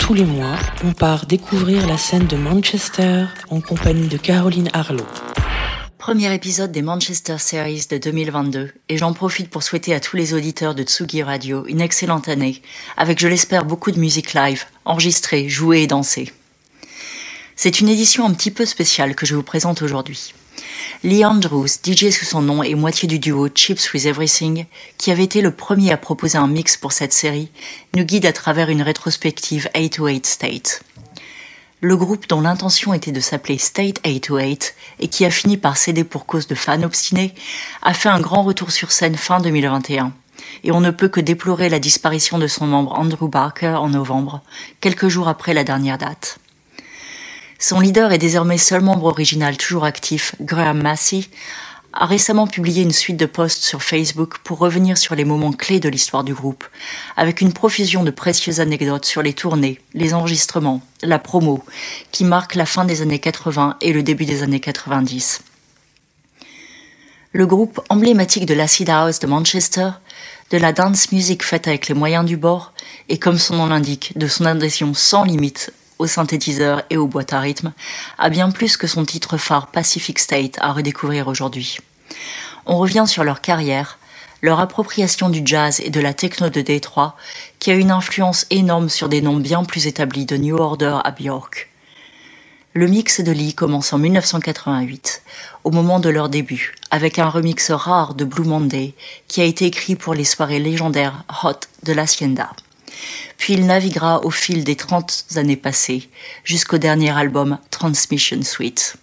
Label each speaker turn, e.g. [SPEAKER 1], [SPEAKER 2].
[SPEAKER 1] Tous les mois, on part découvrir la scène de Manchester en compagnie de Caroline Harlow.
[SPEAKER 2] Premier épisode des Manchester Series de 2022 et j'en profite pour souhaiter à tous les auditeurs de Tsugi Radio une excellente année avec je l'espère beaucoup de musique live, enregistrée, jouée et dansée. C'est une édition un petit peu spéciale que je vous présente aujourd'hui. Lee Andrews, DJ sous son nom et moitié du duo Chips with Everything, qui avait été le premier à proposer un mix pour cette série, nous guide à travers une rétrospective 808 State. Le groupe dont l'intention était de s'appeler State 808 et qui a fini par céder pour cause de fans obstinés, a fait un grand retour sur scène fin 2021. Et on ne peut que déplorer la disparition de son membre Andrew Barker en novembre, quelques jours après la dernière date. Son leader est désormais seul membre original toujours actif, Graham Massey, a récemment publié une suite de posts sur Facebook pour revenir sur les moments clés de l'histoire du groupe, avec une profusion de précieuses anecdotes sur les tournées, les enregistrements, la promo, qui marquent la fin des années 80 et le début des années 90. Le groupe emblématique de l'acid house de Manchester, de la dance music faite avec les moyens du bord, et comme son nom l'indique, de son adhésion sans limite au synthétiseur et aux boîtes à rythme, a bien plus que son titre phare Pacific State à redécouvrir aujourd'hui. On revient sur leur carrière, leur appropriation du jazz et de la techno de Détroit, qui a une influence énorme sur des noms bien plus établis de New Order à Bjork. Le mix de Lee commence en 1988, au moment de leur début, avec un remix rare de Blue Monday qui a été écrit pour les soirées légendaires Hot de l'Hacienda. Puis il naviguera au fil des 30 années passées jusqu'au dernier album Transmission Suite.